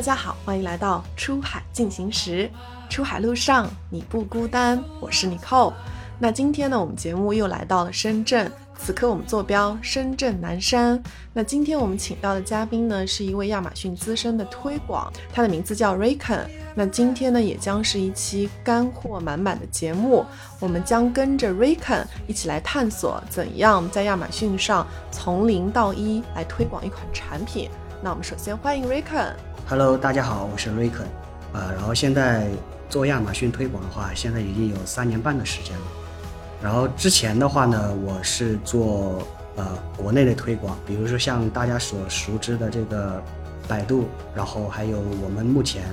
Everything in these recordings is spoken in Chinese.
大家好，欢迎来到出海进行时。出海路上你不孤单，我是 Nicole。那今天呢，我们节目又来到了深圳，此刻我们坐标深圳南山。那今天我们请到的嘉宾呢，是一位亚马逊资深的推广，他的名字叫 Raycon。那今天呢，也将是一期干货满满的节目，我们将跟着 Raycon 一起来探索，怎样在亚马逊上从零到一来推广一款产品。那我们首先欢迎 Raycon。Hello，大家好，我是 Ric，。啊，然后现在做亚马逊推广的话，现在已经有三年半的时间了。然后之前的话呢，我是做呃国内的推广，比如说像大家所熟知的这个百度，然后还有我们目前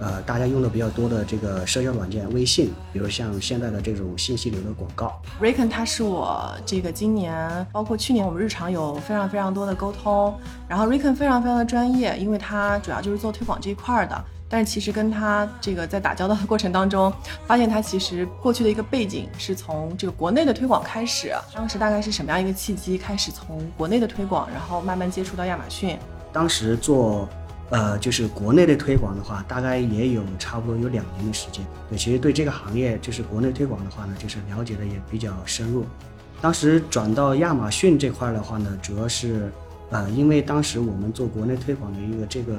呃大家用的比较多的这个社交软件微信，比如像现在的这种信息流的广告。Raycon 它是我这个今年包括去年我们日常有非常非常多的沟通，然后 Raycon 非常非常的专业，因为它主要就是做推广这一块的。但是其实跟他这个在打交道的过程当中，发现他其实过去的一个背景是从这个国内的推广开始。当时大概是什么样一个契机，开始从国内的推广，然后慢慢接触到亚马逊？当时做，呃，就是国内的推广的话，大概也有差不多有两年的时间。对，其实对这个行业，就是国内推广的话呢，就是了解的也比较深入。当时转到亚马逊这块的话呢，主要是，呃，因为当时我们做国内推广的一个这个。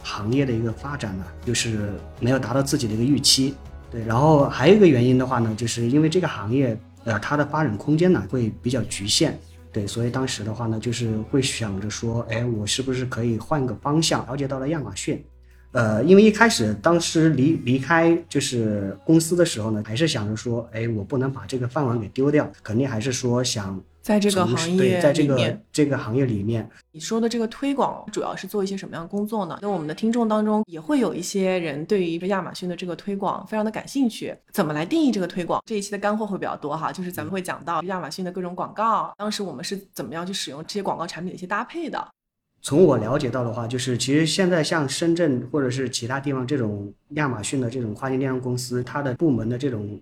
行业的一个发展呢，就是没有达到自己的一个预期，对。然后还有一个原因的话呢，就是因为这个行业，呃，它的发展空间呢会比较局限，对。所以当时的话呢，就是会想着说，哎，我是不是可以换个方向？了解到了亚马逊，呃，因为一开始当时离离开就是公司的时候呢，还是想着说，哎，我不能把这个饭碗给丢掉，肯定还是说想。在这个行业，在这个这个行业里面，你说的这个推广主要是做一些什么样的工作呢？那我们的听众当中也会有一些人对于亚马逊的这个推广非常的感兴趣。怎么来定义这个推广？这一期的干货会比较多哈，就是咱们会讲到亚马逊的各种广告，当时我们是怎么样去使用这些广告产品的一些搭配的。从我了解到的话，就是其实现在像深圳或者是其他地方这种亚马逊的这种跨境电商公司，它的部门的这种。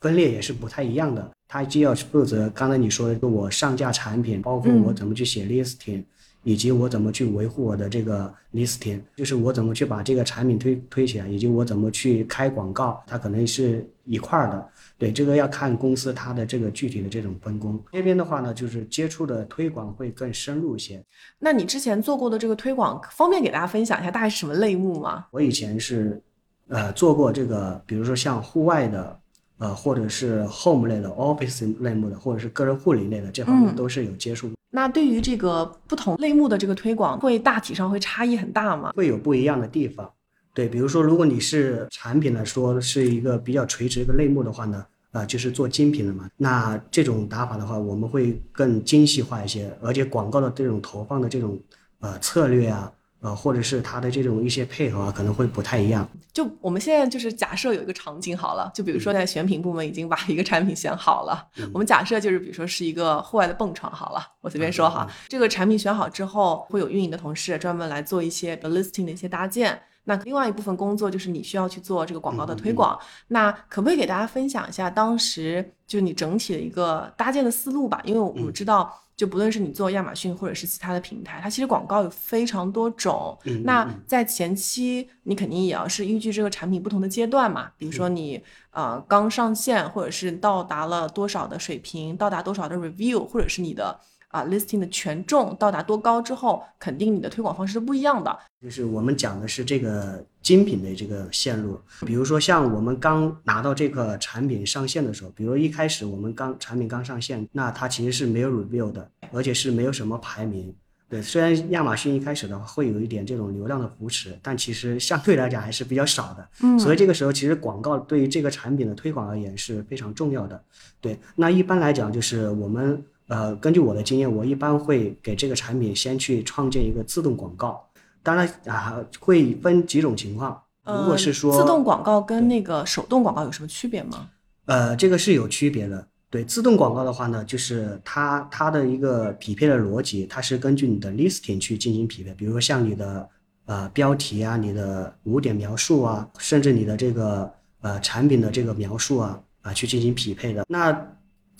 分裂也是不太一样的，他既要负责刚才你说的，就我上架产品，包括我怎么去写 listing，以及我怎么去维护我的这个 listing，就是我怎么去把这个产品推推起来，以及我怎么去开广告，它可能是一块儿的。对，这个要看公司它的这个具体的这种分工。这边的话呢，就是接触的推广会更深入一些。那你之前做过的这个推广，方便给大家分享一下，大概是什么类目吗？我以前是，呃，做过这个，比如说像户外的。呃，或者是 home 类的、office 类目的，或者是个人护理类的，这方面都是有接触。那对于这个不同类目的这个推广，会大体上会差异很大吗？会有不一样的地方。对，比如说，如果你是产品来说是一个比较垂直一个类目的话呢，啊，就是做精品的嘛，那这种打法的话，我们会更精细化一些，而且广告的这种投放的这种呃策略啊。呃，或者是它的这种一些配合啊，可能会不太一样。就我们现在就是假设有一个场景好了，就比如说在选品部门已经把一个产品选好了，我们假设就是比如说是一个户外的蹦床好了，我随便说哈，这个产品选好之后，会有运营的同事专门来做一些 listing 的一些搭建。那另外一部分工作就是你需要去做这个广告的推广。那可不可以给大家分享一下当时就你整体的一个搭建的思路吧？因为我们知道。就不论是你做亚马逊或者是其他的平台，它其实广告有非常多种。那在前期，你肯定也要是依据这个产品不同的阶段嘛，比如说你呃刚上线，或者是到达了多少的水平，到达多少的 review，或者是你的。啊，listing 的权重到达多高之后，肯定你的推广方式是不一样的。就是我们讲的是这个精品的这个线路，比如说像我们刚拿到这个产品上线的时候，比如一开始我们刚产品刚上线，那它其实是没有 review 的，而且是没有什么排名。对，虽然亚马逊一开始的话会有一点这种流量的扶持，但其实相对来讲还是比较少的。嗯，所以这个时候其实广告对于这个产品的推广而言是非常重要的。对，那一般来讲就是我们。呃，根据我的经验，我一般会给这个产品先去创建一个自动广告。当然啊，会分几种情况。如果是说自动广告跟那个手动广告有什么区别吗？呃，这个是有区别的。对，自动广告的话呢，就是它它的一个匹配的逻辑，它是根据你的 listing 去进行匹配。比如说像你的呃标题啊，你的五点描述啊，甚至你的这个呃产品的这个描述啊啊去进行匹配的。那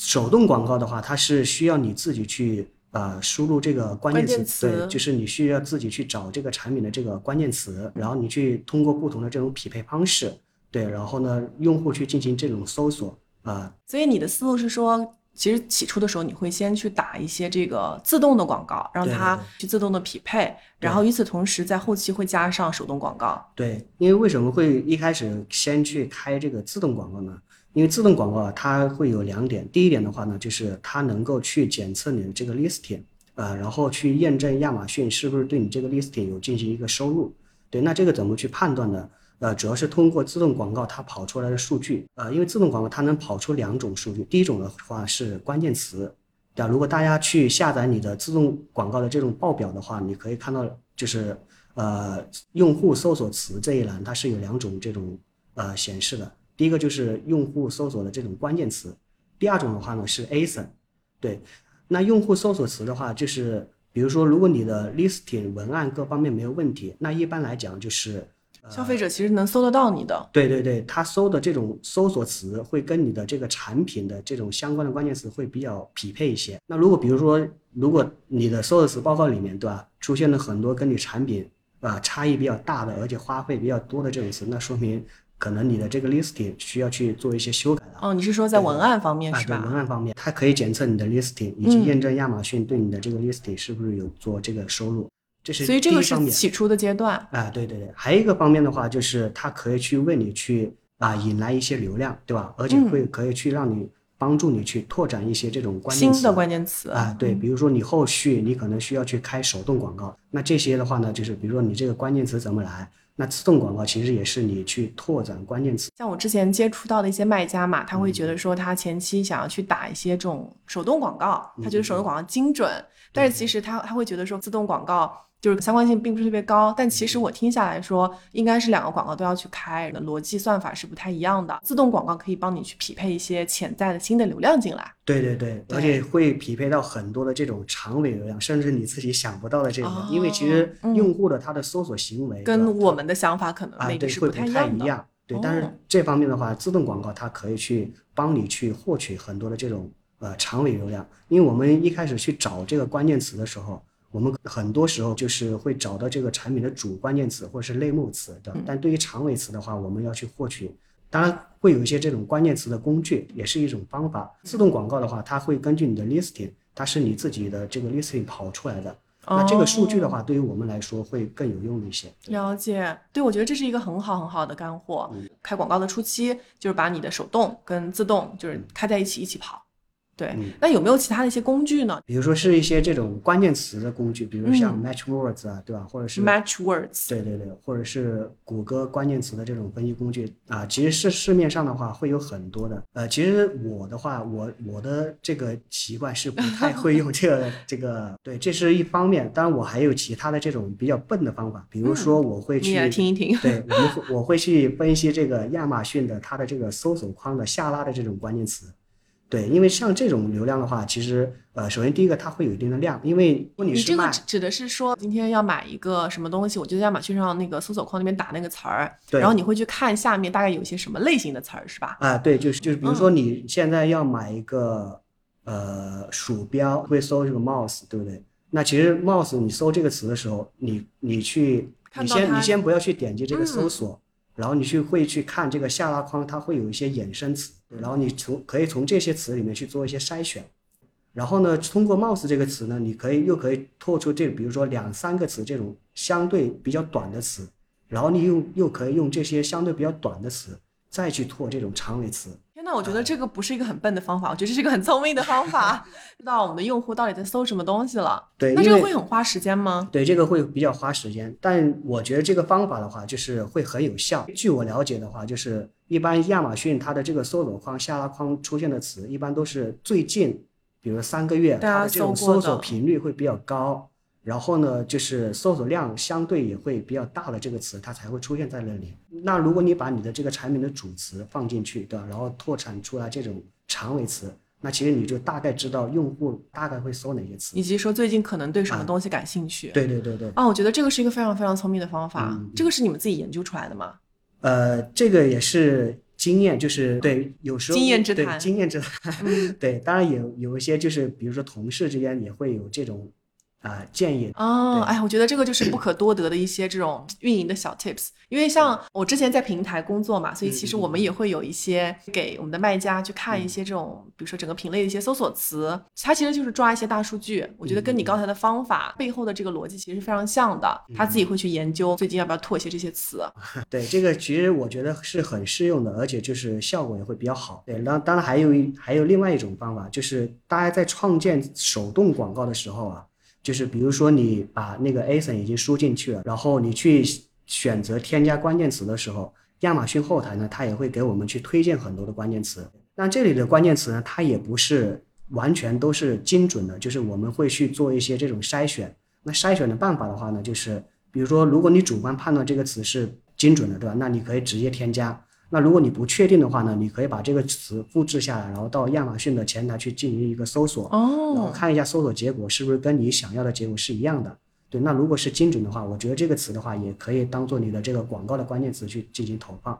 手动广告的话，它是需要你自己去呃输入这个关键词，键词对，就是你需要自己去找这个产品的这个关键词，然后你去通过不同的这种匹配方式，对，然后呢，用户去进行这种搜索啊、所以你的思路是说，其实起初的时候你会先去打一些这个自动的广告，让它去自动的匹配，然后与此同时在后期会加上手动广告。对，因为为什么会一开始先去开这个自动广告呢？因为自动广告啊，它会有两点。第一点的话呢，就是它能够去检测你的这个 listing，呃，然后去验证亚马逊是不是对你这个 listing 有进行一个收入。对，那这个怎么去判断呢？呃，主要是通过自动广告它跑出来的数据。呃，因为自动广告它能跑出两种数据，第一种的话是关键词。对啊，如果大家去下载你的自动广告的这种报表的话，你可以看到就是呃用户搜索词这一栏它是有两种这种呃显示的。第一个就是用户搜索的这种关键词，第二种的话呢是 ASIN。对，那用户搜索词的话，就是比如说如果你的 listing 文案各方面没有问题，那一般来讲就是消费者其实能搜得到你的，对对对，他搜的这种搜索词会跟你的这个产品的这种相关的关键词会比较匹配一些。那如果比如说，如果你的搜索词报告里面，对吧，出现了很多跟你产品啊、呃差异比较大的，而且花费比较多的这种词，那说明可能你的这个 listing 需要去做一些修改了。哦，你是说在文案方面啊，对是吧？文案方面，它可以检测你的 listing，以及嗯验证亚马逊对你的这个 listing 是不是有做这个收入，这是所以这个是。起初的阶段。啊，对对对，还有一个方面的话，就是它可以去为你去啊引来一些流量，对吧？而且嗯会可以去让你帮助你去拓展一些这种关键词新的关键词啊，对，比如说你后续你可能需要去开手动广告，那这些的话呢，就是比如说你这个关键词怎么来，那自动广告其实也是你去拓展关键词。像我之前接触到的一些卖家嘛，他会嗯觉得说他前期想要去打一些这种手动广告，他觉得嗯手动广告精准，但是其实他他会觉得说自动广告就是相关性并不是特别高。但其实我听下来说，应该是两个广告都要去开，逻辑算法是不太一样的。自动广告可以帮你去匹配一些潜在的新的流量进来。对对对，而且会匹配到很多的这种长尾流量，甚至你自己想不到的这种，因为其实用户的他的搜索行为跟我们的想法可能啊，maybe 对，是会不太一样。对，但哦是这方面的话，自动广告它可以去帮你去获取很多的这种呃长尾流量，因为我们一开始去找这个关键词的时候，我们很多时候就是会找到这个产品的主关键词或者是类目词的，嗯但对于长尾词的话，我们要去获取。当然会有一些这种关键词的工具，也是一种方法。自动广告的话，它会根据你的 listing，它是你自己的这个 listing 跑出来的。那这个数据的哦话，对于我们来说会更有用一些。了解，对我觉得这是一个很好很好的干货。嗯开广告的初期，就是把你的手动跟自动就是开在一起一起跑。对，嗯那有没有其他的一些工具呢比如说是一些这种关键词的工具，比如像嗯 Match Words 啊，对吧？或者是？Match Words，对对对，或者是谷歌关键词的这种分析工具啊，其实是市面上的话会有很多的。呃，其实我的话，我我的这个习惯是不太会用这个 这个，对，这是一方面。当然，我还有其他的这种比较笨的方法，比如说我会去、你听一听。对，我们会我会去分析这个亚马逊的它的这个搜索框的下拉的这种关键词。对，因为像这种流量的话，其实呃，首先第一个它会有一定的量，因为你你这个指指的是说，今天要买一个什么东西，我就在亚马逊上那个搜索框那边打那个词儿，对然后你会去看下面大概有些什么类型的词儿，是吧？啊，对，就是就是，比如嗯说你现在要买一个、呃鼠标，会搜这个 mouse，对不对？那其实 mouse 你搜这个词的时候，你你去，你先你先不要去点击这个搜嗯索，然后你去会去看这个下拉框，它会有一些衍生词，然后你从可以从这些词里面去做一些筛选。然后呢，通过 mouse 这个词呢，你可以又可以拓出这比如说两三个词这种相对比较短的词，然后你用又可以用这些相对比较短的词再去拓这种长尾词。天呐，我觉得这个不是一个很笨的方法，我觉得这是一个很聪明的方法，知道我们的用户到底在搜什么东西了。对，那这个会很花时间吗？对这个会比较花时间，但我觉得这个方法的话，就是会很有效。据我了解的话，就是一般亚马逊它的这个搜索框下拉框出现的词，一般都是最近，比如三个月，它的这种搜索频率会比较高，然后呢，就是搜索量相对也会比较大的这个词，它才会出现在那里。那如果你把你的这个产品的主词放进去，对吧？然后拓展出来这种长尾词，那其实你就大概知道用户大概会搜哪些词以。及说最近可能对什么啊东西感兴趣？对对对对。啊，我觉得这个是一个非常非常聪明的方法。嗯这个是你们自己研究出来的吗？呃，这个也是经验就是对，有时候经验之谈经验之谈，嗯 对，当然有有一些就是比如说同事之间也会有这种啊、建议，哦，对哎，我觉得这个就是不可多得的一些这种运营的小 tips。因为像我之前在平台工作嘛，所以其实我们也会有一些给我们的卖家去看一些这种，比如说整个品类的一些搜索词，它其实就是抓一些大数据。我觉得跟你刚才的方法背后的这个逻辑其实是非常像的。他自己会去研究最近要不要拓一些这些词。对这个其实我觉得是很适用的，而且就是效果也会比较好。对，当当然还有一还有另外一种方法，就是大家在创建手动广告的时候啊，就是比如说你把那个 ASIN 已经输进去了，然后你去选择添加关键词的时候，亚马逊后台呢，它也会给我们去推荐很多的关键词。那这里的关键词呢，它也不是完全都是精准的，就是我们会去做一些这种筛选。那筛选的办法的话呢，就是比如说，如果你主观判断这个词是精准的，对吧？那你可以直接添加。那如果你不确定的话呢，你可以把这个词复制下来，然后到亚马逊的前台去进行一个搜索，然后哦，看一下搜索结果是不是跟你想要的结果是一样的。对，那如果是精准的话，我觉得这个词的话也可以当做你的这个广告的关键词去进行投放。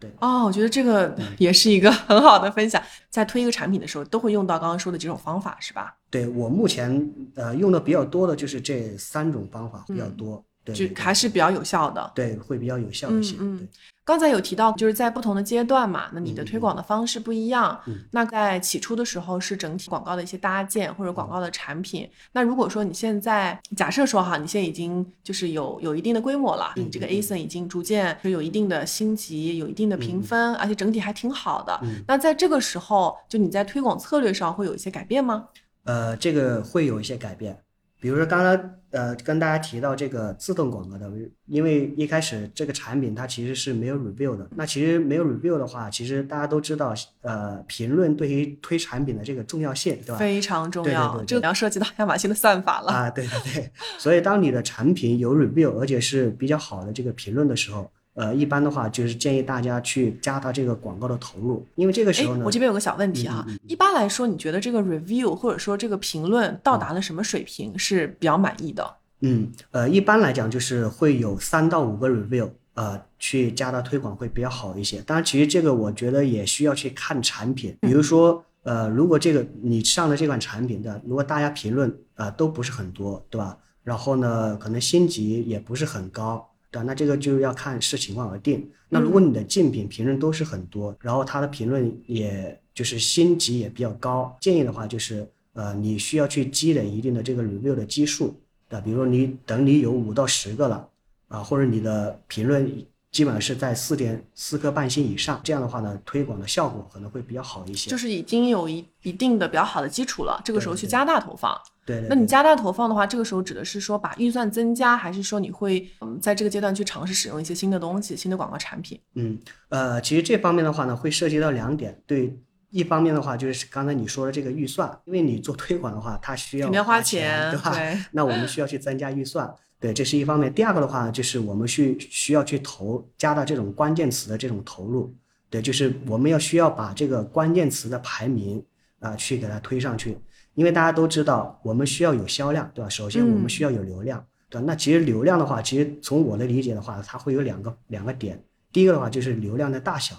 对哦，我觉得这个 也是一个很好的分享。在推一个产品的时候，都会用到刚刚说的几种方法，是吧？对我目前呃用的比较多的就是这三种方法比较多，对就对还是比较有效的。对会比较有效一些。嗯。刚才有提到，就是在不同的阶段嘛，那你的嗯推广的方式不一样。嗯那在起初的时候是整体广告的一些搭建或者广告的产品。那如果说你现在假设说哈，你现在已经就是有有一定的规模了，嗯你这个嗯 ASIN 已经逐渐就有一定的星级，有一定的评分，而且整体还挺好的。嗯那在这个时候，就你在推广策略上会有一些改变吗？呃，这个会有一些改变，比如说刚刚呃跟大家提到这个自动广告的，因为一开始这个产品它其实是没有 review 的，那其实没有 review 的话，其实大家都知道，呃，评论对于推产品的这个重要性，对吧？非常重要，对对这个要涉及到亚马逊的算法了。啊，对对对，所以当你的产品有 review，而且是比较好的这个评论的时候，呃，一般的话就是建议大家去加大这个广告的投入，因为这个时哎候呢，我这边有个小问题哈，一般来说，你觉得这个 review 或者说这个评论到达了什么水平是比较满意的？嗯，呃，一般来讲就是会有三到五个 review，呃，去加大推广会比较好一些。当然，其实这个我觉得也需要去看产品，比如说，呃，如果这个你上的这款产品的，如果大家评论啊、呃都不是很多，对吧？然后呢，可能星级也不是很高，对吧？那这个就要看视情况而定。那如果你的竞品评论都是很多，然后它的评论也就是星级也比较高，建议的话就是，呃，你需要去积累一定的这个 review 的基数。对吧，比如说你等你有五到十个了，啊，或者你的评论基本上是在四点四颗半星以上，这样的话呢，推广的效果可能会比较好一些。就是已经有一一定的比较好的基础了，这个时候去加大投放。对对对那你加大投放的话，这个时候指的是说把预算增加，还是说你会嗯在这个阶段去尝试使用一些新的东西、新的广告产品？嗯呃，其实这方面的话呢，会涉及到两点。对，一方面的话就是刚才你说的这个预算，因为你做推广的话，它需要肯定要花钱，对吧？对，那我们需要去增加预算，对，这是一方面。第二个的话，就是我们去需要去投加大这种关键词的这种投入，对，就是我们要需要把这个关键词的排名啊、去给它推上去，因为大家都知道我们需要有销量，对吧？首先我们嗯需要有流量，对吧？那其实流量的话，其实从我的理解的话，它会有两个两个点，第一个的话就是流量的大小，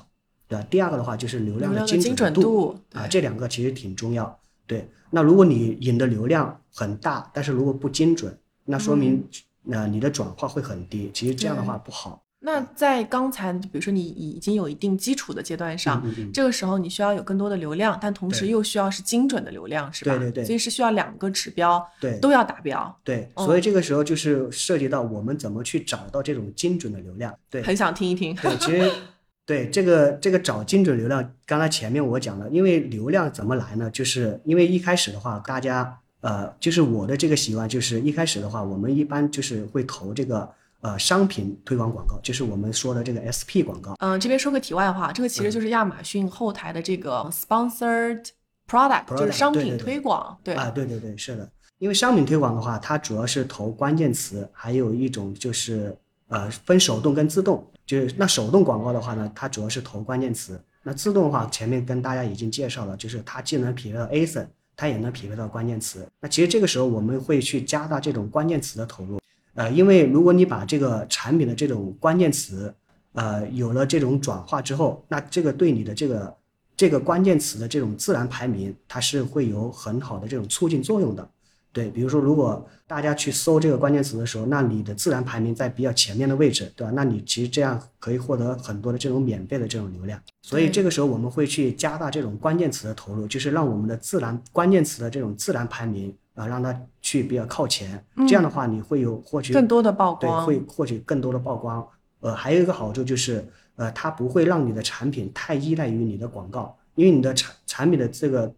对吧？第二个的话就是流量的精精准度度啊，这两个其实挺重要。对，那如果你引的流量很大，但是如果不精准，那说明那、你的转化会很低。其实这样的话不好。那在刚才比如说你已经有一定基础的阶段上，嗯嗯这个时候你需要有更多的流量，但同时又需要是精准的流量，是吧？对对对所以是需要两个指标对都要达标。对，哦所以这个时候就是涉及到我们怎么去找到这种精准的流量。对，很想听一听。对，其实 对这个这个找精准流量，刚才前面我讲了，因为流量怎么来呢？就是因为一开始的话，大家呃，就是我的这个习惯，就是一开始的话，我们一般就是会投这个呃商品推广广告，就是我们说的这个 SP 广告。嗯，这边说个题外话，这个其实就是亚马逊后台的这个 sponsored product，, 就是商品推广。对啊，对对对，是的，因为商品推广的话，它主要是投关键词，还有一种就是呃分手动跟自动，就是那手动广告的话呢，它主要是投关键词，那自动的话前面跟大家已经介绍了，就是它既能匹配到 ASIN，它也能匹配到关键词。那其实这个时候我们会去加大这种关键词的投入，呃，因为如果你把这个产品的这种关键词呃有了这种转化之后，那这个对你的这个这个关键词的这种自然排名，它是会有很好的这种促进作用的。对，比如说，如果大家去搜这个关键词的时候，那你的自然排名在比较前面的位置，对吧？那你其实这样可以获得很多的这种免费的这种流量。所以这个时候我们会去加大这种关键词的投入，就是让我们的自然关键词的这种自然排名啊，让它去比较靠前。这样的话，你会有获取更多的曝对，光。会获取更多的曝光。呃，还有一个好处就是，呃，它不会让你的产品太依赖于你的广告，因为你的产产品的这个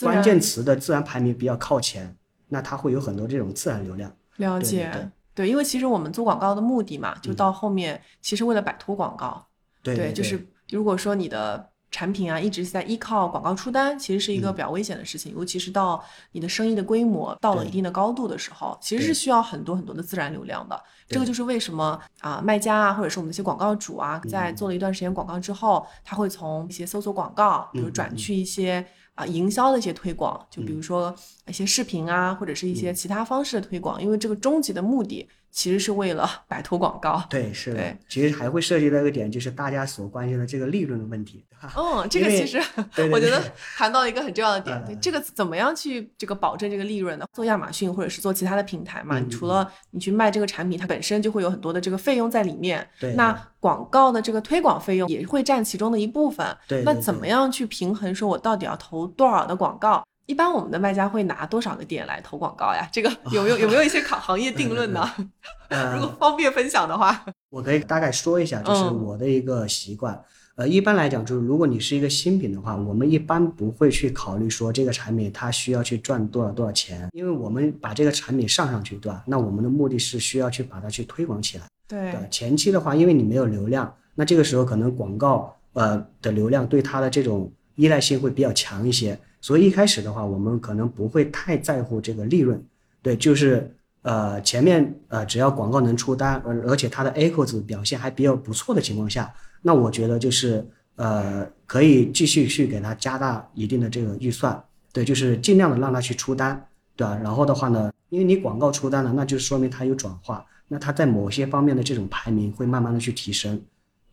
关键词的自然排名比较靠前，那它会有很多这种自然流量。了对解，对因为其实我们做广告的目的嘛，就到后面其实为了摆脱广告，对对，就是如果说你的产品啊一直是在依靠广告出单，其实是一个嗯。比较危险的事情，尤其是到你的生意的规模到了一定的高度的时候，其实是需要很多很多的自然流量的。这个就是为什么啊、卖家啊，或者是我们的一些广告主啊，在嗯做了一段时间广告之后，他会从一些搜索广告，比如转去一些。啊，营销的一些推广，就比嗯。如说一些视频啊，或者是一些其他方式的推广，因为这个终极的目的其实是为了 摆脱广告。对是的对，其实还会涉及到一个点，就是大家所关心的这个利润的问题，对吧？嗯，这个其实 我觉得 谈到了一个很重要的点，这个怎么样去这个保证这个利润呢？做亚马逊或者是做其他的平台嘛，嗯除了你去卖这个产品，它本身就会有很多的这个费用在里面。对那广告的这个推广费用也会占其中的一部分。对对对那怎么样去平衡？说我到底要投多少的广告？一般我们的卖家会拿多少个点来投广告呀？这个有没有有没有一些 行行业定论呢？如果呃，方便分享的话，我可以大概说一下，就是嗯我的一个习惯。呃，一般来讲，就是如果你是一个新品的话，我们一般不会去考虑说这个产品它需要去赚多少多少钱，因为我们把这个产品上上去，对吧？那我们的目的是需要去把它去推广起来。对对，前期的话，因为你没有流量，那这个时候可能广告呃的流量对它的这种依赖性会比较强一些，所以一开始的话，我们可能不会太在乎这个利润，对，就是呃前面呃只要广告能出单，而而且它的 echo 值表现还比较不错的情况下，那我觉得就是呃可以继续去给它加大一定的这个预算，对，就是尽量的让它去出单，对吧？然后的话呢，因为你广告出单了，那就说明它有转化。那它在某些方面的这种排名会慢慢的去提升，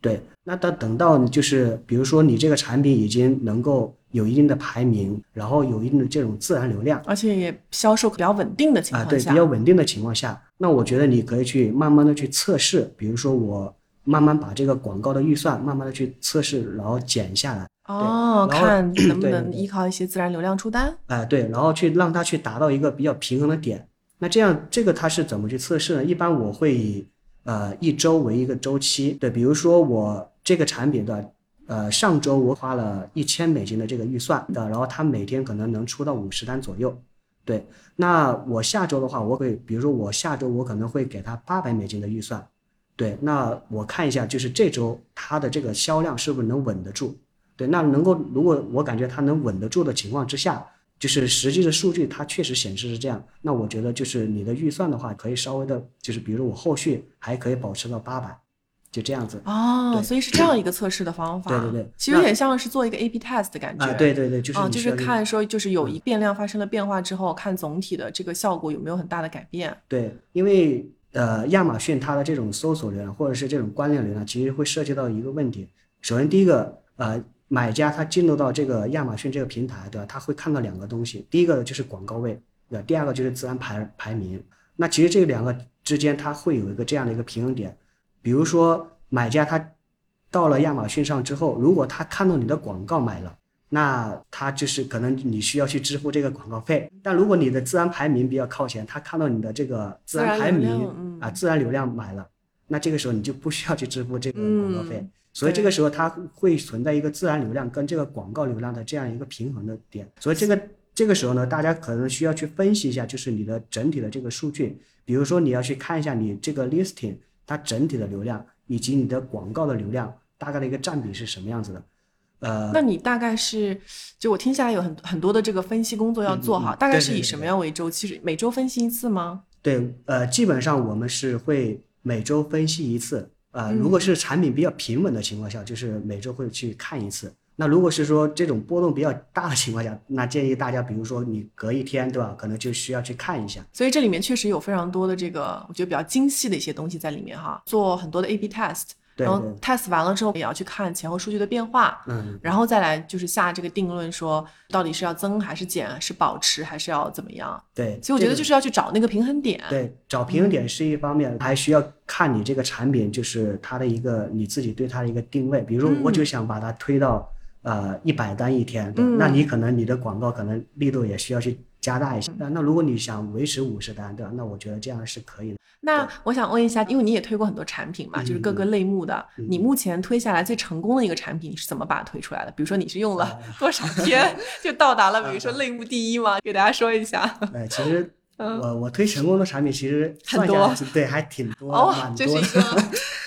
对。那等等到就是比如说你这个产品已经能够有一定的排名，然后有一定的这种自然流量而且也销售比较稳定的情啊，对，况下，比较稳定的情况下，那我觉得你可以去慢慢的去测试，比如说我慢慢把这个广告的预算慢慢的去测试，然后减下来，哦，看 能不对对对能依靠一些自然流量出单。哎、对，然后去让它去达到一个比较平衡的点。那这样，这个它是怎么去测试呢？一般我会以呃一周为一个周期，对，比如说我这个产品的呃上周我花了一千美金的这个预算的，然后他每天可能能出到五十单左右，对。那我下周的话，我会比如说我下周我可能会给他八百美金的预算，对。那我看一下，就是这周它的这个销量是不是能稳得住？对，那能够如果我感觉它能稳得住的情况之下，就是实际的数据它确实显示是这样，那我觉得就是你的预算的话，可以稍微的，就是比如我后续还可以保持到八百，就这样子。哦，所以是这样一个测试的方法。对对对其实有点像是做一个 A/B test 的感觉。啊，对对对，就是就是看说就是有一变量发生了变化之后，看总体的这个效果有没有很大的改变。对，因为呃，亚马逊它的这种搜索流量或者是这种关联流量，其实会涉及到一个问题。首先，第一个，呃，买家他进入到这个亚马逊这个平台，对吧？他会看到两个东西，第一个就是广告位，对吧？第二个就是自然排排名。那其实这两个之间，它会有一个这样的一个平衡点。比如说，买家他到了亚马逊上之后，如果他看到你的广告买了，那他就是可能你需要去支付这个广告费。但如果你的自然排名比较靠前，他看到你的这个自然排名啊，自然流量买了，那这个时候你就不需要去支付这个广告费。嗯所以这个时候它会存在一个自然流量跟这个广告流量的这样一个平衡的点。所以这个这个时候呢，大家可能需要去分析一下，就是你的整体的这个数据，比如说你要去看一下你这个 listing 它整体的流量以及你的广告的流量大概的一个占比是什么样子的。呃，那你大概是，就我听下来有很很多的这个分析工作要做哈，嗯嗯大概是以什么样为周期？是每周分析一次吗？对，呃，基本上我们是会每周分析一次。呃，如果是产品比较平稳的情况下，就是每周会去看一次。那如果是说这种波动比较大的情况下，那建议大家，比如说你隔一天，对吧？可能就需要去看一下。所以这里面确实有非常多的这个，我觉得比较精细的一些东西在里面哈，做很多的 A/B test，然后 test 完了之后也要去看前后数据的变化，嗯，然后再来就是下这个定论，说到底是要增还是减，是保持还是要怎么样。对。所以我觉得就是要去找那个平衡点。对，找平衡点是一方面，还需要看你这个产品就是它的一个你自己对它的一个定位。比如说，我就想把它推到呃一百单一天，那你可能你的广告可能力度也需要去加大一下。那那如果你想维持五十单，对吧？那我觉得这样是可以的。那我想问一下，因为你也推过很多产品嘛，就是各个类目的，你目前推下来最成功的一个产品，你是怎么把它推出来的？比如说你是用了多少天 就到达了，比如说类目第一吗？给大家说一下。哎，其实 我我推成功的产品其实很多对，还挺多的，哦蛮，这是一。个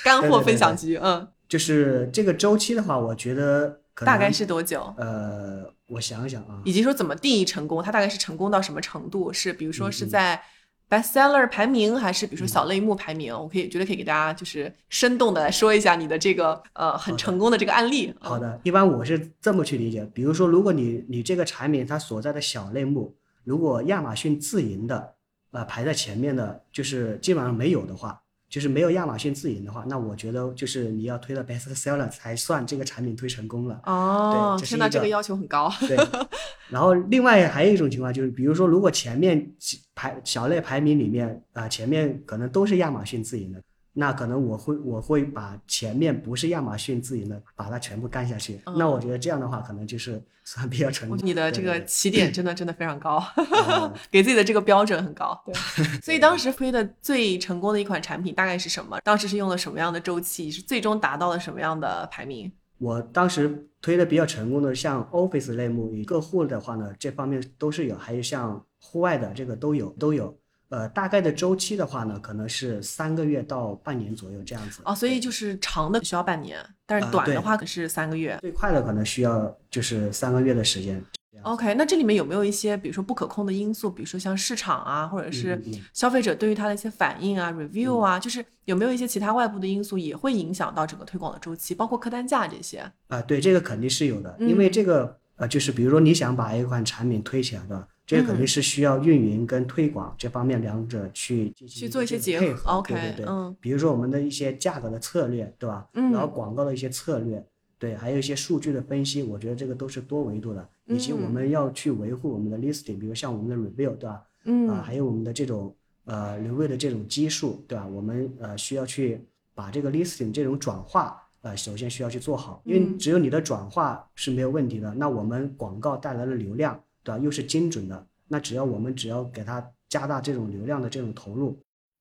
干货分享局，嗯，就是这个周期的话，我觉得大概是多久？呃，我想想啊，以及说怎么定义成功？它大概是成功到什么程度？是比如说嗯是在 bestseller 排名，还是比如说小类目排名？我可以觉得可以给大家就是生动的来说一下你的这个呃很成功的这个案例。好的，一般我是这么去理解，比如说，如果你你这个产品它所在的小类目，如果亚马逊自营的，呃，排在前面的，就是基本上没有的话，就是没有亚马逊自营的话，那我觉得就是你要推到 best seller 才算这个产品推成功了。哦，对这是天呐，一个这个要求很高。对，然后另外还有一种情况就是，比如说，如果前面几排小类排名里面啊、前面可能都是亚马逊自营的，那可能我会我会把前面不是亚马逊自营的，把它全部干下去。那我觉得这样的话，可能就是 算比较成功。你的这个起点真的真的非常高嗯，给自己的这个标准很高。对，所以当时推的最成功的一款产品大概是什么？当时是用了什么样的周期？是最终达到了什么样的排名？我当时推的比较成功的，像 Office 类目与客户的话呢，这方面都是有，还有像户外的这个都有都有。呃，大概的周期的话呢，可能是三个月到半年左右这样子。哦，所以就是长的需要半年，但是啊对短的话可是三个月。最快的可能需要就是三个月的时间。OK，那这里面有没有一些，比如说不可控的因素，比如说像市场啊，或者是消费者对于它的一些反应啊、review 啊，就是有没有一些其他外部的因素也会影响到整个推广的周期，包括客单价这些？啊、对，这个肯定是有的，因为嗯这个呃，就是比如说你想把一款产品推起来的，这肯嗯。定是需要运营跟推广这方面两者去进行去做一些结合对对对，嗯。比如说我们的一些价格的策略，对吧？嗯。然后广告的一些策略，对，还有一些数据的分析，我觉得这个都是多维度的，以及我嗯。们要去维护我们的 listing，比如像我们的 review，对吧？嗯。啊，还有我们的这种呃流位的这种基数，对吧？我们呃需要去把这个 listing 这种转化，呃，首先需要去做好，因为嗯。只有你的转化是没有问题的，那我们广告带来的流量，对吧？又是精准的，那只要我们只要给它加大这种流量的这种投入，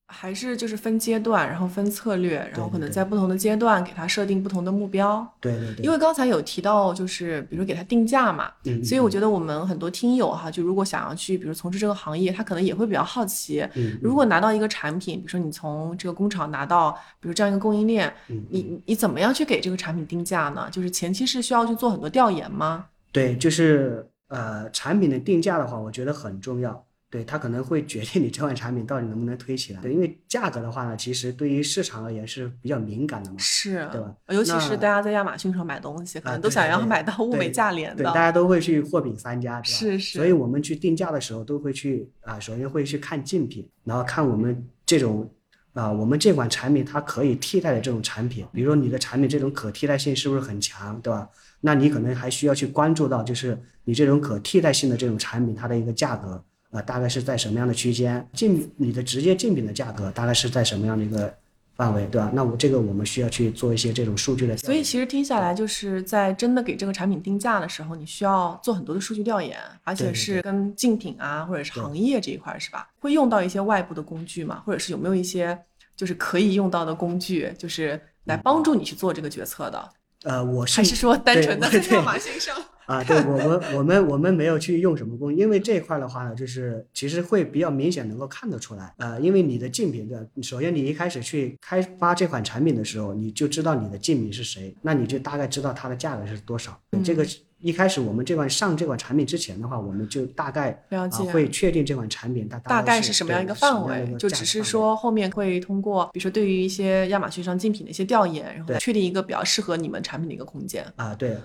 还是就是分阶段，然后分策略，然后可能在不同的阶段给它设定不同的目标。对对对，因为刚才有提到，就是比如说给它定价嘛，嗯所以我觉得我们很多听友哈，就如果想要去，比如从事这个行业，他可能也会比较好奇，嗯如果拿到一个产品，比如说你从这个工厂拿到，比如这样一个供应链，你你怎么样去给这个产品定价呢？就是前期是需要去做很多调研吗？对，就是呃产品的定价的话，我觉得很重要。对，它可能会决定你这款产品到底能不能推起来。对，因为价格的话呢，其实对于市场而言是比较敏感的嘛。是，对吧尤其是大家在亚马逊上买东西，可啊能都想要买到物美价廉对，大。家都会去货比三家，对吧？是是所以我们去定价的时候，都会去啊、首先会去看竞品，然后看我们这种啊、我们这款产品它可以替代的这种产品，比如说你的产品这种可替代性是不是很强，对吧？那你可能还需要去关注到，就是你这种可替代性的这种产品，它的一个价格啊、大概是在什么样的区间？竞你的直接竞品的价格大概是在什么样的一个范围，对吧？那我这个我们需要去做一些这种数据的。所以其实听下来，就是在真的给这个产品定价的时候，你需要做很多的数据调研，而且是跟竞品啊，或者是行业这一块儿，是吧？会用到一些外部的工具吗？或者是有没有一些就是可以用到的工具，就是来帮助你去做这个决策的？呃，我是还是说单对纯的对亚马逊上？啊，对 我们我们我们没有去用什么工具，因为这一块的话呢，就是其实会比较明显能够看得出来，呃，因为你的竞品的，首先你一开始去开发这款产品的时候，你就知道你的竞品是谁，那你就大概知道它的价格是多少。嗯这个是一开始我们这款上这款产品之前的话，我们就大概啊了解会确定这款产品它大概是是什么样一个范围就只是说后面会通过，比如说对于一些亚马逊上竞品的一些调研，然后确定一个比较适合你们产品的一个空间。啊，对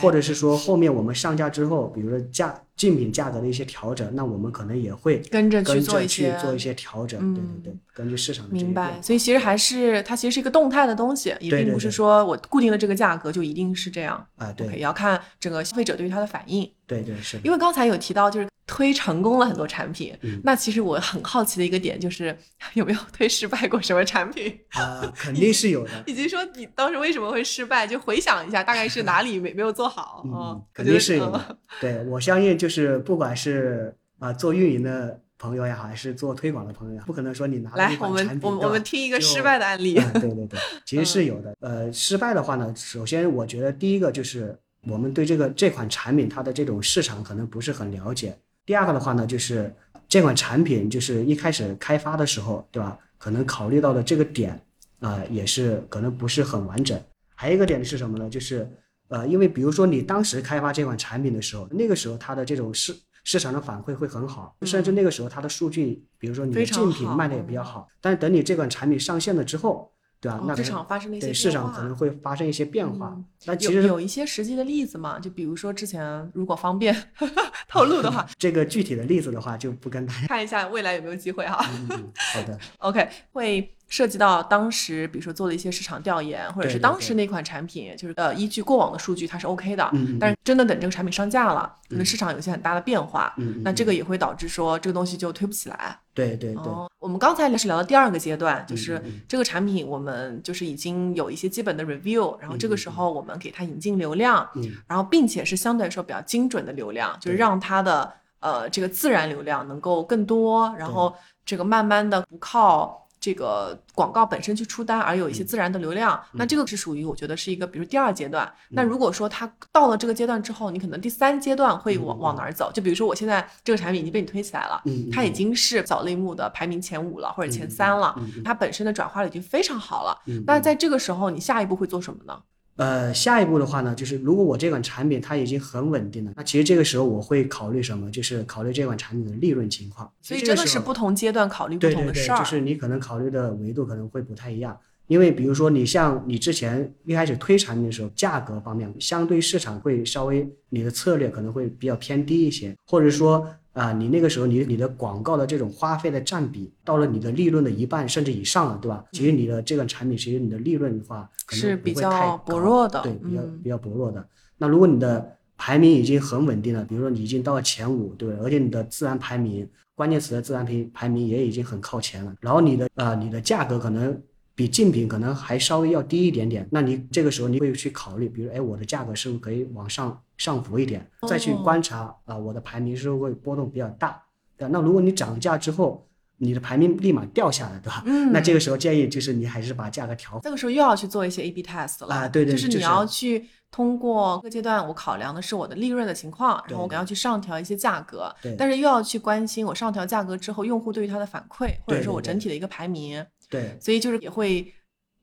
或者是说后面我们上架之后，比如说价竞品价格的一些调整，那我们可能也会跟着去做一些去做一些调整，对对对，根据市场的这个明白，所以其实还是它其实是一个动态的东西，也并不是对对对说我固定的这个价格就一定是这样。啊，OK，也对要看整个消费者对于它的反应。对对是，因为刚才有提到，就是推成功了很多产品，嗯那其实我很好奇的一个点就是 有没有推失败过什么产品，啊，肯定是有的。以及说你当时为什么会失败，就回想一下，大概是哪里没没有做好。嗯嗯，肯定是有的。对我相信，就是不管是啊、做运营的朋友也好，还是做推广的朋友也好，不可能说你拿来我们我们我们听一个失败的案例。啊对对对，其实是有的。呃，失败的话呢，首先我觉得第一个就是我们对这个这款产品它的这种市场可能不是很了解。第二个的话呢，就是这款产品就是一开始开发的时候，对吧？可能考虑到的这个点啊、也是可能不是很完整。还有一个点是什么呢？就是呃，因为比如说你当时开发这款产品的时候，那个时候它的这种市市场的反馈会很好，甚至那个时候它的数据，比如说你的竞品卖的也比较好。但是等你这款产品上线了之后，对啊？那可能场发生了一些对变化市场可能会发生一些变化嗯。那其实有有一些实际的例子嘛？就比如说之前如果方便 透露的话，这个具体的例子的话，就不跟大家。看一下未来有没有机会哈。嗯嗯，好的，OK，会涉及到当时比如说做了一些市场调研，或者是当时那款产品，就是呃依据过往的数据它是 OK 的，但是真的等这个产品上架了，可能市场有些很大的变化，那这个也会导致说这个东西就推不起来。对对对，哦，我们刚才是聊到第二个阶段，就是这个产品我们就是已经有一些基本的 review，然后这个时候我们给它引进流量，嗯。然后并且是相对来说比较精准的流量，就是让它的呃这个自然流量能够更多，然后这个慢慢的不靠这个广告本身去出单，而有一嗯些自然的流量。那这个是属于我觉得是一个比如第二阶段。那如果说它到了这个阶段之后，你可能第三阶段会往嗯往哪儿走？就比如说我现在这个产品已经被你推起来了，嗯，它已经是小类目的排名前五了或者前三了，它本身的转化率已经非常好了。嗯那在这个时候，你下一步会做什么呢？呃，下一步的话呢，就是如果我这款产品它已经很稳定了，那其实这个时候我会考虑什么？就是考虑这款产品的利润情况。所以这个是不同阶段考虑不同的事儿。就是你可能考虑的维度可能会不太一样。因为比如说你像你之前一开始推产品的时候，价格方面相对市场会稍微你的策略可能会比较偏低一些，或者说啊、你那个时候你你的广告的这种花费的占比到了你的利润的一半甚至以上了，对吧？其实你的这个产品，其实你的利润的话可能是比较薄弱的对，比较嗯比较薄弱的。那如果你的排名已经很稳定了，比如说你已经到了前五，对吧？而且你的自然排名、关键词的自然排排名也已经很靠前了，然后你的呃你的价格可能比竞品可能还稍微要低一点点，那你这个时候你会去考虑，比如哎我的价格是不是可以往上上浮一点，再去哦观察啊、我的排名是不是会波动比较大，对吧？那如果你涨价之后，你的排名立马掉下来，对吧？嗯那这个时候建议就是你还是把价格调这个时候又要去做一些 A/B test 了啊对对就是你要去通过各阶段，我考量的是我的利润的情况，然后我对要去上调一些价格，对但是又要去关心我上调价格之后，用户对于它的反馈，或者说我整体的一个排名，对。所以就是也会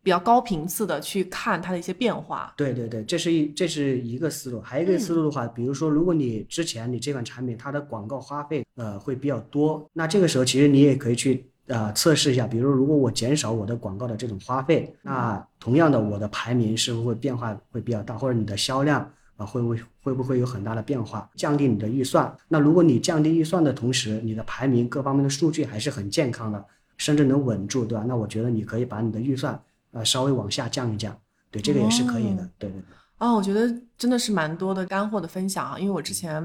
比较高频次的去看它的一些变化。对对对，这是一这是一个思路，还有一个思路的话，比如说，如果你之前你这款产品它的广告花费呃会比较多，那这个时候其实你也可以去呃测试一下，比如如果我减少我的广告的这种花费，那同样的我的排名是不是会变化会比较大，或者你的销量啊会不会会不会有很大的变化？降低你的预算，那如果你降低预算的同时，你的排名各方面的数据还是很健康的，甚至能稳住，对吧？那我觉得你可以把你的预算呃稍微往下降一降。对，这个也是可以的。哦对对对，哦，我觉得真的是蛮多的干货的分享啊，因为我之前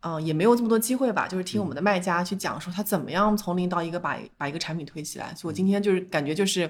嗯、呃也没有这么多机会吧，就是听我们的卖家去讲说他怎么样从零到一个把把一个产品推起来，所以我今天就是感觉就是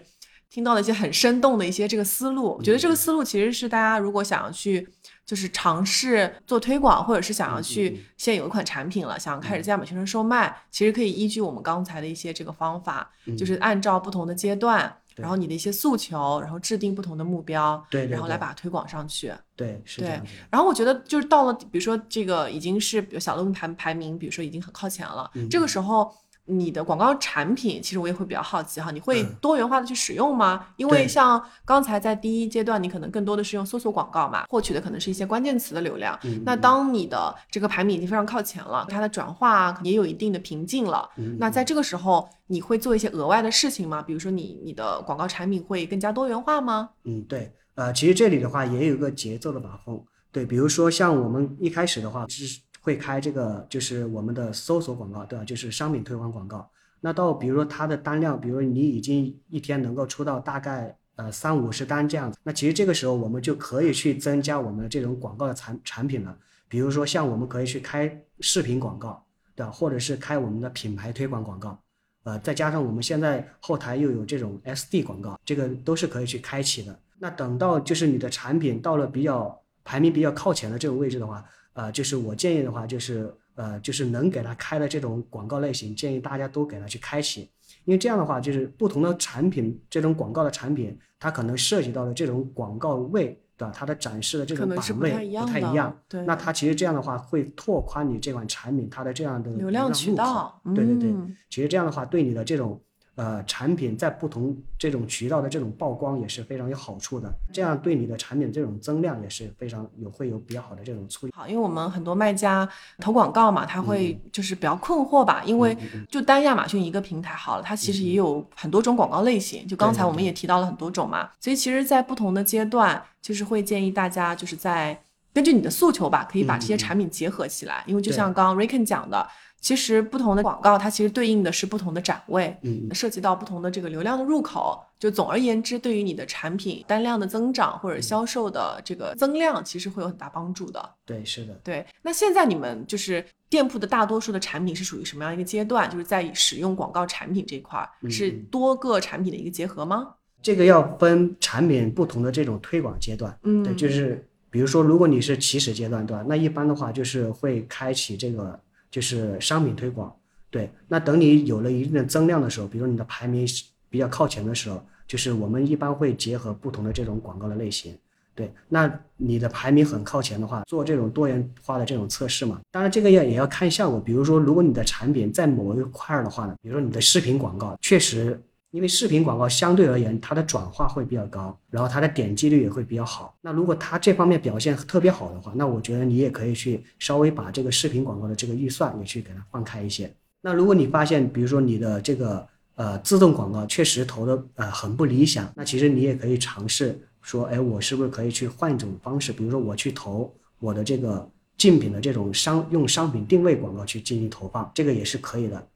听到了一些很生动的一些这个思路，我觉得这个思路其实是大家如果想要去就是尝试做推广，或者是想要去嗯现有一款产品了，想要开始在亚马逊上售卖，其实可以依据我们刚才的一些这个方法，就是按照不同的阶段。对然后你的一些诉求，然后制定不同的目标，对对然后来把它推广上去。对，是这对。然后我觉得就是到了，比如说这个已经是比如小论坛排名，比如说已经很靠前了，嗯这个时候你的广告产品，其实我也会比较好奇哈，你会嗯多元化的去使用吗？因为像刚才在第一阶段，你可能更多的是用搜索广告嘛，获取的可能是一些关键词的流量。嗯那当你的这个排名已经非常靠前了，它的转化也有一定的瓶颈了，嗯那在这个时候，你会做一些额外的事情吗？比如说你你的广告产品会更加多元化吗？嗯，对，呃，其实这里的话也有一个节奏的把控。对，比如说像我们一开始的话是会开这个，就是我们的搜索广告，对吧？就是商品推广广告。那到比如说它的单量，比如你已经一天能够出到大概呃三五十单这样子，那其实这个时候我们就可以去增加我们的这种广告的产产品了。比如说像我们可以去开视频广告，对吧？或者是开我们的品牌推广广告，呃，再加上我们现在后台又有这种 SD 广告，这个都是可以去开启的。那等到就是你的产品到了比较排名比较靠前的这个位置的话，呃，就是我建议的话，就是呃，就是能给他开的这种广告类型，建议大家都给他去开启，因为这样的话，就是不同的产品这种广告的产品，它可能涉及到的这种广告位。对吧？它的展示的这种版位不太一样，对。那它其实这样的话会拓宽你这款产品它的这样的流量渠道，对对对。其实这样的话对你的这种。呃，产品在不同这种渠道的这种曝光也是非常有好处的，这样对你的产品这种增量也是非常有会有比较好的这种促进。好，因为我们很多卖家投广告嘛，他会就是比较困惑吧，因为就单亚马逊一个平台好了，它其实也有很多种广告类型，就刚才我们也提到了很多种嘛，所以其实，在不同的阶段，就是会建议大家就是在根据你的诉求吧，可以把这些产品结合起来，因为就像刚刚 Ricken 讲的。其实不同的广告，它其实对应的是不同的展位，嗯，涉及到不同的这个流量的入口。就总而言之，对于你的产品单量的增长或者销售的这个增量，其实会有很大帮助的。对，是的。对，那现在你们就是店铺的大多数的产品是属于什么样一个阶段？就是在使用广告产品这块儿，是多个产品的一个结合吗？这个要分产品不同的这种推广阶段。嗯，对，就是比如说，如果你是起始阶段，对吧？那一般的话就是会开启这个。就是商品推广，对。那等你有了一定的增量的时候，比如你的排名比较靠前的时候，就是我们一般会结合不同的这种广告的类型，对。那你的排名很靠前的话，做这种多元化的这种测试嘛。当然这个要也要看效果，比如说如果你的产品在某一块儿的话呢，比如说你的视频广告确实。因为视频广告相对而言，它的转化会比较高，然后它的点击率也会比较好。那如果它这方面表现特别好的话，那我觉得你也可以去稍微把这个视频广告的这个预算也去给它放开一些。那如果你发现，比如说你的这个呃自动广告确实投的呃很不理想，那其实你也可以尝试说，哎，我是不是可以去换一种方式，比如说我去投我的这个竞品的这种商用商品定位广告去进行投放，这个也是可以的。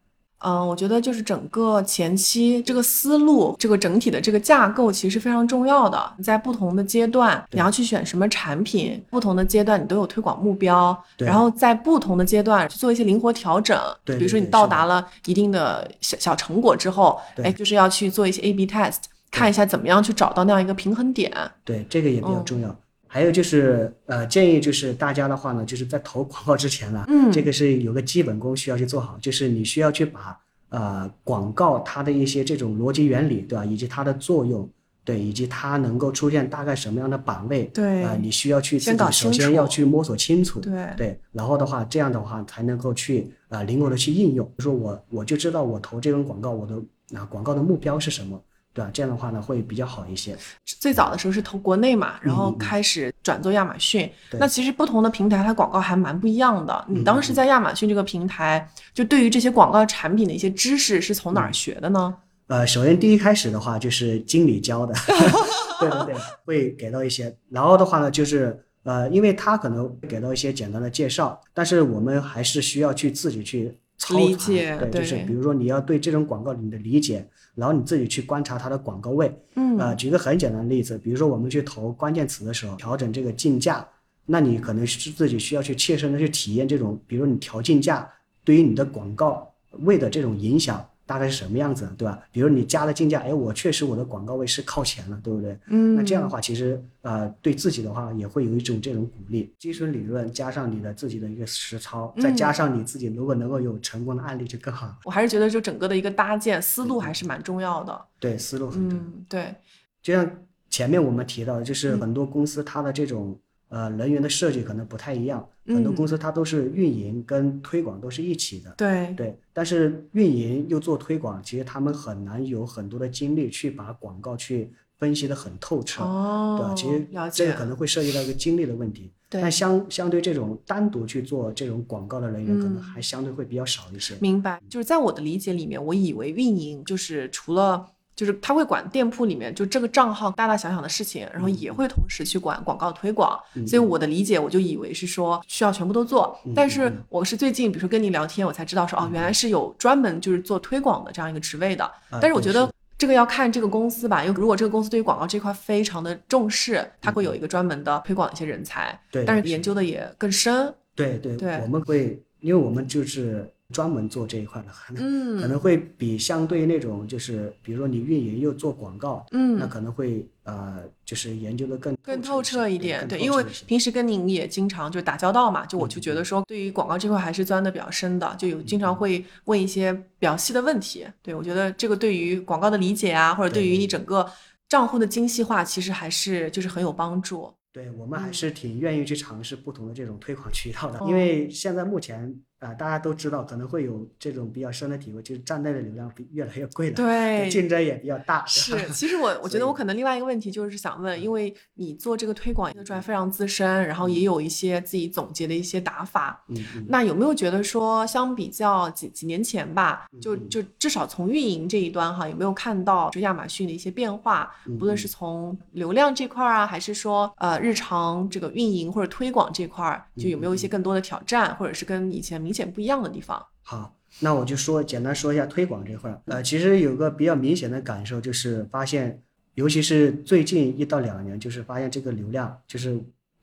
嗯，我觉得就是整个前期这个思路，这个整体的这个架构其实是非常重要的。在不同的阶段，你要去选什么产品，不同的阶段你都有推广目标，然后在不同的阶段去做一些灵活调整。对，比如说你到达了一定的小小成果之后，哎，就是要去做一些 A/B test，看一下怎么样去找到那样一个平衡点。对，这个也比较重要。还有就是，呃，建议就是大家的话呢，就是在投广告之前呢，嗯，这个是有个基本功需要去做好，就是你需要去把呃广告它的一些这种逻辑原理，对吧，以及它的作用，对，以及它能够出现大概什么样的版位，对，呃，你需要去自己首先要去摸索清楚，对，对，然后的话，这样的话才能够去呃灵活的去应用，就说我我就知道我投这种广告，我的啊广告的目标是什么。对吧？这样的话呢，会比较好一些。最早的时候是投国内嘛，然后开始转做亚马逊。那其实不同的平台，它广告还蛮不一样的。你当时在亚马逊这个平台，就对于这些广告产品的一些知识是从哪儿学的呢？呃，首先第一开始的话就是经理教的，对对对，会给到一些。然后的话呢，就是呃，因为他可能给到一些简单的介绍，但是我们还是需要去自己去操解。对，就是比如说你要对这种广告你的理解。然后你自己去观察它的广告位，嗯，呃，举个很简单的例子，比如说我们去投关键词的时候，调整这个竞价，那你可能是自己需要去切身的去体验这种，比如你调竞价对于你的广告位的这种影响。大概是什么样子，对吧？比如你加了竞价，哎，我确实我的广告位是靠前了，对不对？嗯，那这样的话，其实呃，对自己的话也会有一种这种鼓励。基础理论加上你的自己的一个实操，再加上你自己如果能够有成功的案例就更好。我还是觉得就整个的一个搭建思路还是蛮重要的。对，思路很重要。嗯，对。就像前面我们提到的，就是很多公司它的这种。呃，人员的设计可能不太一样，很多公司它都是运营跟推广都是一起的。对对，但是运营又做推广，其实他们很难有很多的精力去把广告去分析的很透彻，哦对吧？其实这个可能会涉及到一个精力的问题。对。但相相对这种单独去做这种广告的人员，可能还相对会比较少一些。明白，就是在我的理解里面，我以为运营就是除了。就是他会管店铺里面就这个账号大大小小的事情，然后也会同时去管广告推广。所以我的理解，我就以为是说需要全部都做。但是我是最近，比如说跟你聊天，我才知道说哦，原来是有专门就是做推广的这样一个职位的。但是我觉得这个要看这个公司吧，因为如果这个公司对于广告这块非常的重视，它会有一个专门的推广的一些人才。对，但是研究的也更深。对对对，我们会，因为我们就是。专门做这一块的，可能可能会比相对那种就是，比如说你运营又做广告，嗯，那可能会呃，就是研究的更更透彻一点。对，因为平时跟您也经常就打交道嘛，就我就觉得说，对于广告这块还是钻的比较深的，就有经常会问一些比较细的问题。对我觉得这个对于广告的理解啊，或者对于你整个账户的精细化，其实还是就是很有帮助。对我们还是挺愿意去尝试不同的这种推广渠道的，因为现在目前。啊，大家都知道，可能会有这种比较深的体会，就是站内的流量比越来越贵了，对，竞争也比较大。是，其实我我觉得我可能另外一个问题就是想问，因为你做这个推广的专非常资深，然后也有一些自己总结的一些打法，嗯，那有没有觉得说，相比较几几年前吧，就就至少从运营这一端哈，有没有看到就亚马逊的一些变化？不论是从流量这块啊，还是说呃日常这个运营或者推广这块，就有没有一些更多的挑战，或者是跟以前？明显不一样的地方。好，那我就说简单说一下推广这块儿。呃，其实有个比较明显的感受，就是发现，尤其是最近一到两年，就是发现这个流量，就是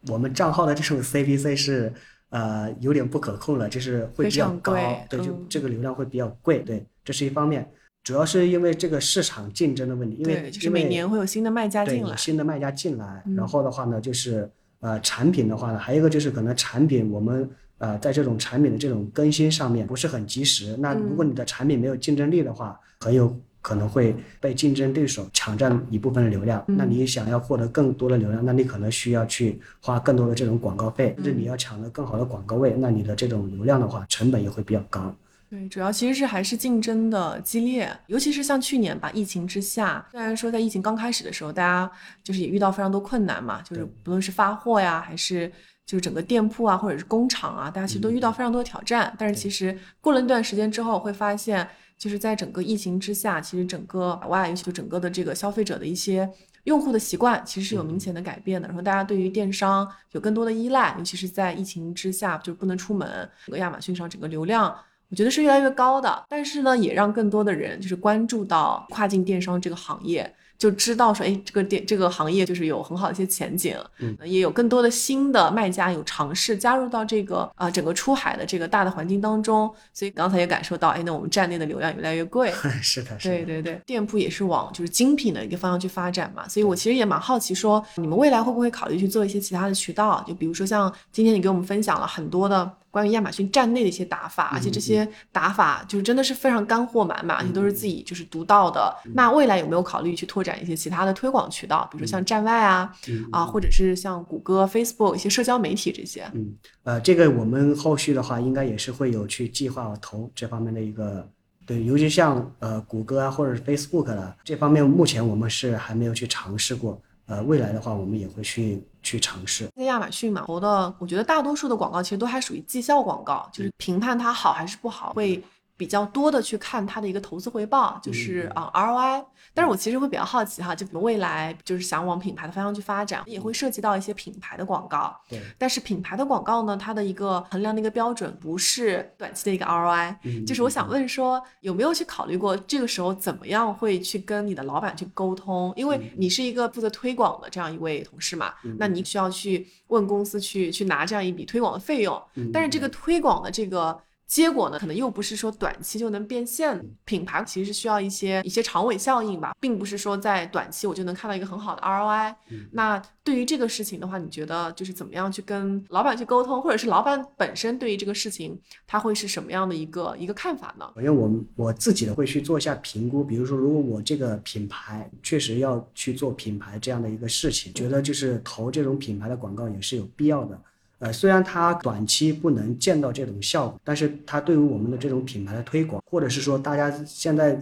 我们账号的这种 CPC 是呃有点不可控了，就是会比较高，对，就这个流量会比较贵。对，这是一方面，主要是因为这个市场竞争的问题，因为就是每年会有新的卖家进来，新的卖家进来，然后的话呢，就是呃产品的话呢，还有一个就是可能产品我们。呃，在这种产品的这种更新上面不是很及时，那如果你的产品没有竞争力的话，很有可能会被竞争对手抢占一部分的流量。那你想要获得更多的流量，那你可能需要去花更多的这种广告费，甚至你要抢得更好的广告位，那你的这种流量的话，成本也会比较高。对，主要其实是还是竞争的激烈，尤其是像去年吧，疫情之下，虽然说在疫情刚开始的时候，大家就是也遇到非常多困难嘛，就是不论是发货呀，还是。就是整个店铺啊，或者是工厂啊，大家其实都遇到非常多的挑战。但是其实过了一段时间之后，会发现，就是在整个疫情之下，其实整个海外，尤其就整个的这个消费者的一些用户的习惯，其实是有明显的改变的。然后大家对于电商有更多的依赖，尤其是在疫情之下，就是不能出门，整个亚马逊上整个流量，我觉得是越来越高的。但是呢，也让更多的人就是关注到跨境电商这个行业。就知道说，哎，这个店这个行业就是有很好的一些前景，嗯，也有更多的新的卖家有尝试加入到这个啊整个出海的这个大的环境当中，所以刚才也感受到，哎，那我们站内的流量越来越贵，是的，对对对，店铺也是往就是精品的一个方向去发展嘛，所以我其实也蛮好奇，说你们未来会不会考虑去做一些其他的渠道，就比如说像今天你给我们分享了很多的。关于亚马逊站内的一些打法，而且这些打法就是真的是非常干货满满，而且都是自己就是独到的。那未来有没有考虑去拓展一些其他的推广渠道，比如说像站外啊，啊，或者是像谷歌、Facebook 一些社交媒体这些？嗯，呃，这个我们后续的话，应该也是会有去计划投这方面的一个，对，尤其像呃谷歌啊，或者是 Facebook 的这方面，目前我们是还没有去尝试过。呃，未来的话，我们也会去去尝试。在亚马逊嘛，投的，我觉得大多数的广告其实都还属于绩效广告，就是评判它好还是不好会。比较多的去看它的一个投资回报，就是啊 ROI。但是我其实会比较好奇哈，就比如未来就是想往品牌的方向去发展，也会涉及到一些品牌的广告。对。但是品牌的广告呢，它的一个衡量的一个标准不是短期的一个 ROI。就是我想问说，有没有去考虑过这个时候怎么样会去跟你的老板去沟通？因为你是一个负责推广的这样一位同事嘛，那你需要去问公司去去拿这样一笔推广的费用。但是这个推广的这个。结果呢，可能又不是说短期就能变现。品牌其实是需要一些一些长尾效应吧，并不是说在短期我就能看到一个很好的 ROI。那对于这个事情的话，你觉得就是怎么样去跟老板去沟通，或者是老板本身对于这个事情他会是什么样的一个一个看法呢？因为我们我自己的会去做一下评估，比如说如果我这个品牌确实要去做品牌这样的一个事情，觉得就是投这种品牌的广告也是有必要的。呃，虽然它短期不能见到这种效果，但是它对于我们的这种品牌的推广，或者是说大家现在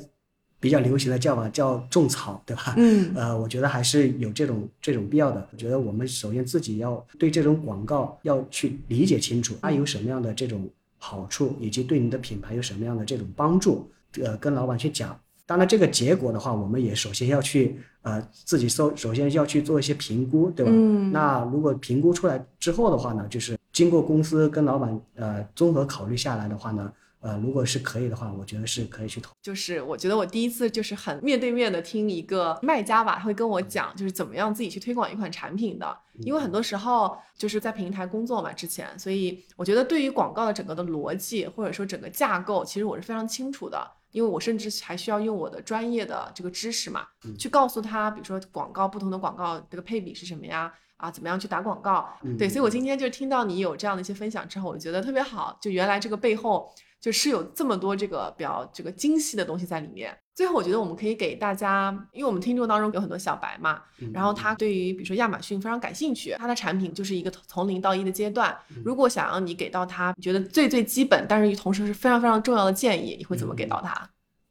比较流行的叫法叫种草，对吧？嗯。呃，我觉得还是有这种这种必要的。我觉得我们首先自己要对这种广告要去理解清楚，它有什么样的这种好处，以及对你的品牌有什么样的这种帮助，呃，跟老板去讲。当然，这个结果的话，我们也首先要去呃自己搜，首先要去做一些评估，对吧？嗯那如果评估出来之后的话呢，就是经过公司跟老板呃综合考虑下来的话呢，呃，如果是可以的话，我觉得是可以去投。就是我觉得我第一次就是很面对面的听一个卖家吧，他会跟我讲就是怎么样自己去推广一款产品的。因为很多时候就是在平台工作嘛，之前，所以我觉得对于广告的整个的逻辑或者说整个架构，其实我是非常清楚的。因为我甚至还需要用我的专业的这个知识嘛，去告诉他，比如说广告不同的广告这个配比是什么呀？啊，怎么样去打广告？对，所以我今天就听到你有这样的一些分享之后，我觉得特别好。就原来这个背后就是有这么多这个比较这个精细的东西在里面。最后，我觉得我们可以给大家，因为我们听众当中有很多小白嘛，然后他对于比如说亚马逊非常感兴趣，他的产品就是一个从零到一的阶段。如果想要你给到他你觉得最最基本，但是同时是非常非常重要的建议，你会怎么给到他？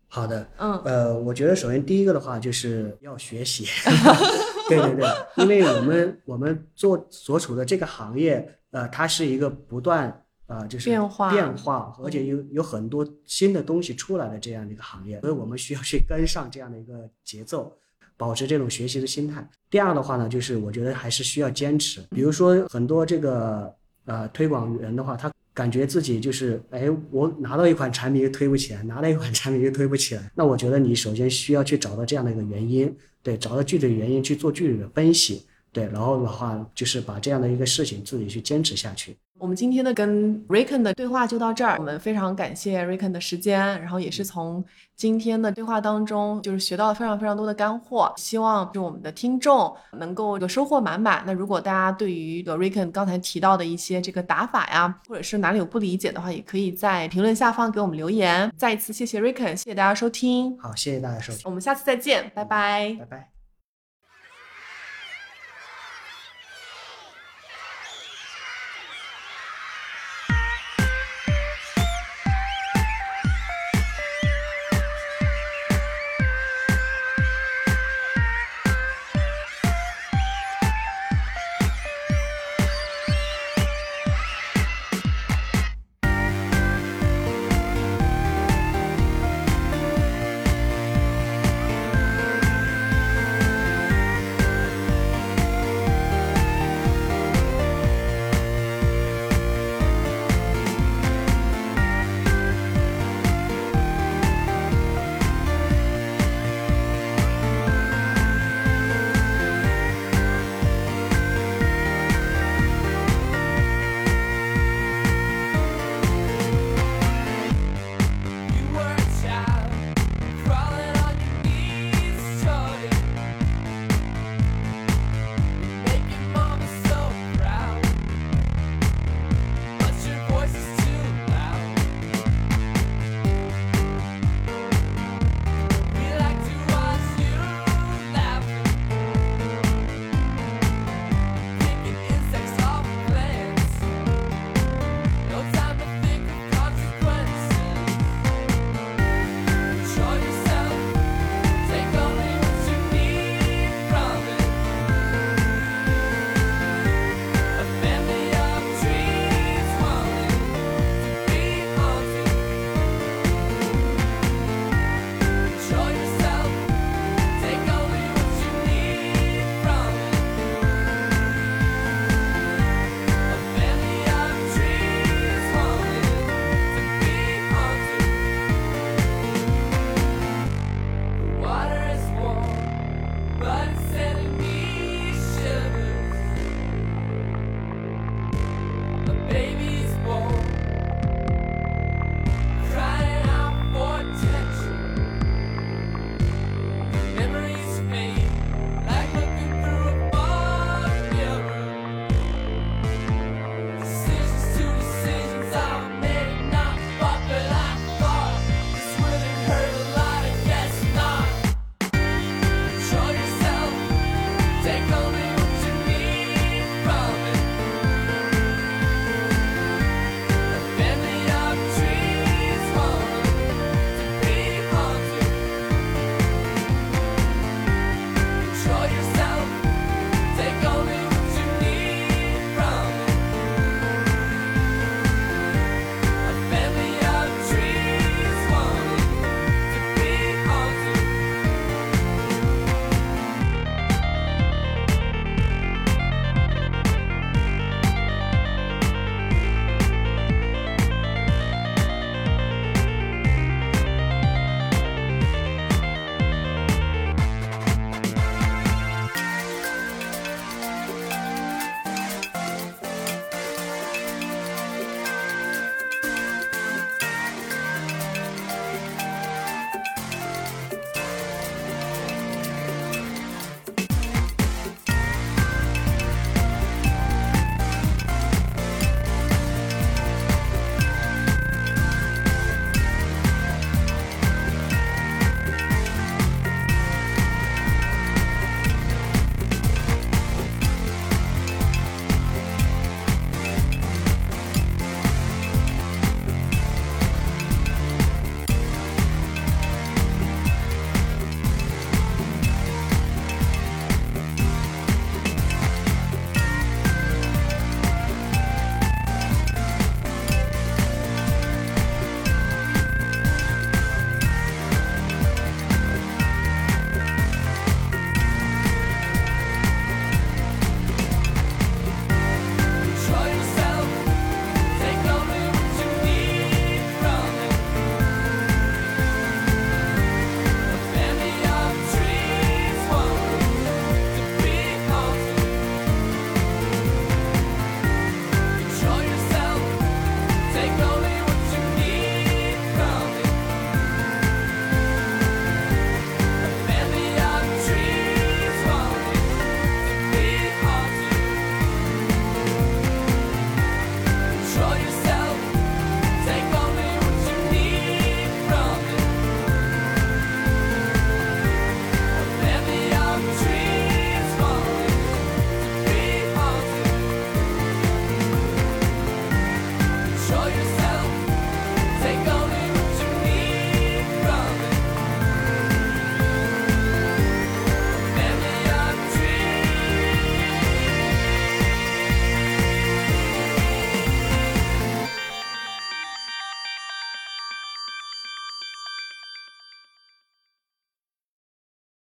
好的，嗯。呃，我觉得首先第一个的话就是要学习，对对对，因为我们我们做所处的这个行业，呃，它是一个不断呃就是变化变化，而且有有很多新的东西出来的这样的一个行业，所以我们需要去跟上这样的一个节奏。保持这种学习的心态。第二的话呢，就是我觉得还是需要坚持。比如说很多这个呃推广人的话，他感觉自己就是，哎，我拿到一款产品又推不起来，拿到一款产品又推不起来。那我觉得你首先需要去找到这样的一个原因，对，找到具体的原因去做具体的分析，对，然后的话就是把这样的一个事情自己去坚持下去。我们今天的跟 Riken 的对话就到这儿，我们非常感谢 Riken 的时间，然后也是从今天的对话当中，就是学到了非常非常多的干货，希望就我们的听众能够有收获满满。那如果大家对于 Riken 刚才提到的一些这个打法呀，或者是哪里有不理解的话，也可以在评论下方给我们留言。再一次谢谢 Riken，谢谢大家收听，好，谢谢大家收听，我们下次再见，拜拜。拜拜。